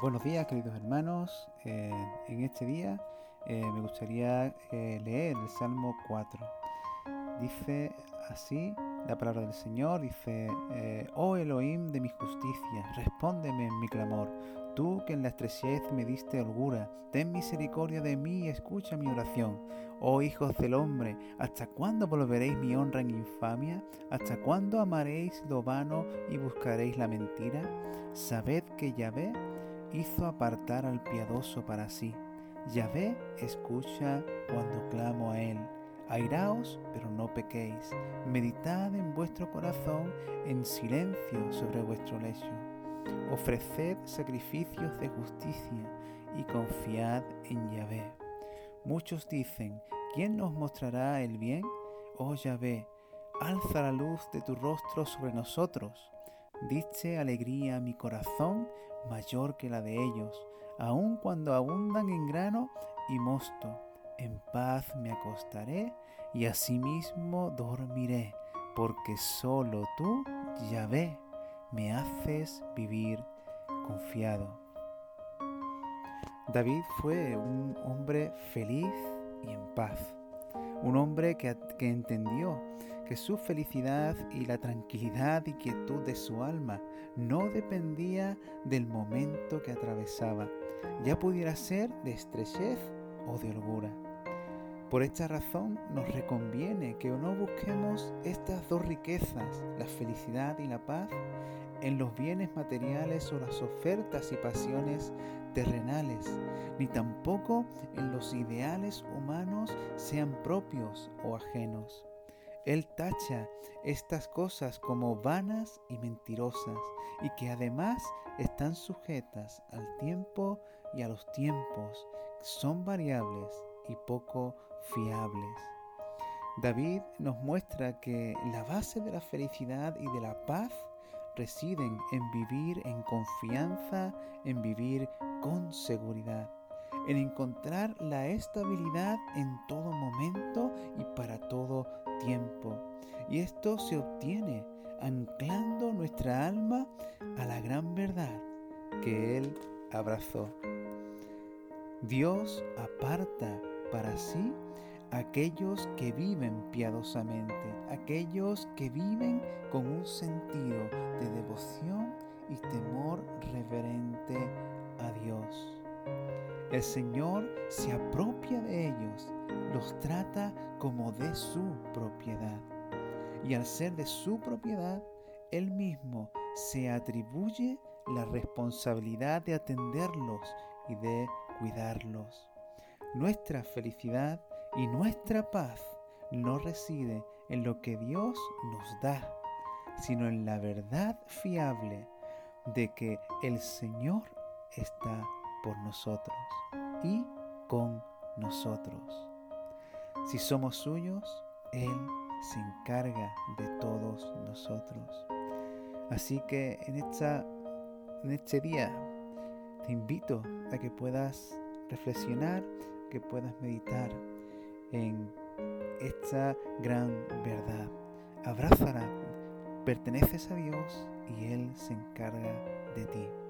Buenos días queridos hermanos, eh, en este día eh, me gustaría eh, leer el Salmo 4. Dice así la palabra del Señor, dice, oh Elohim de mi justicia, respóndeme en mi clamor, tú que en la estrechez me diste holgura, ten misericordia de mí y escucha mi oración. Oh hijos del hombre, ¿hasta cuándo volveréis mi honra en infamia? ¿Hasta cuándo amaréis lo vano y buscaréis la mentira? Sabed que Yahvé hizo apartar al piadoso para sí. Yahvé escucha cuando clamo a él. Airaos, pero no pequéis. Meditad en vuestro corazón en silencio sobre vuestro lecho. Ofreced sacrificios de justicia y confiad en Yahvé. Muchos dicen, ¿quién nos mostrará el bien? Oh Yahvé, alza la luz de tu rostro sobre nosotros. Diste alegría a mi corazón mayor que la de ellos, aun cuando abundan en grano y mosto. En paz me acostaré y asimismo dormiré, porque solo tú, Yahvé, me haces vivir confiado. David fue un hombre feliz y en paz, un hombre que, entendió que su felicidad y la tranquilidad y quietud de su alma no dependía del momento que atravesaba, ya pudiera ser de estrechez o de holgura. Por esta razón nos reconviene que no busquemos estas dos riquezas, la felicidad y la paz, en los bienes materiales o las ofertas y pasiones terrenales, ni tampoco en los ideales humanos sean propios o ajenos. Él tacha estas cosas como vanas y mentirosas y que además están sujetas al tiempo y a los tiempos, son variables y poco fiables. David nos muestra que la base de la felicidad y de la paz residen en vivir en confianza, en vivir con seguridad, en encontrar la estabilidad en todo momento y para todo tiempo. Y esto se obtiene anclando nuestra alma a la gran verdad que Él abrazó. Dios aparta para sí aquellos que viven piadosamente, aquellos que viven con un sentido de devoción y temor reverente a Dios. El Señor se apropia de ellos, los trata como de su propiedad. Y al ser de su propiedad, Él mismo se atribuye la responsabilidad de atenderlos y de cuidarlos. Nuestra felicidad y nuestra paz no reside en lo que Dios nos da, sino en la verdad fiable de que el Señor está por nosotros y con nosotros. Si somos suyos, Él se encarga de todos nosotros. Así que en, esta, en este día te invito a que puedas reflexionar, que puedas meditar en esta gran verdad. Abrázala, perteneces a Dios y Él se encarga de ti.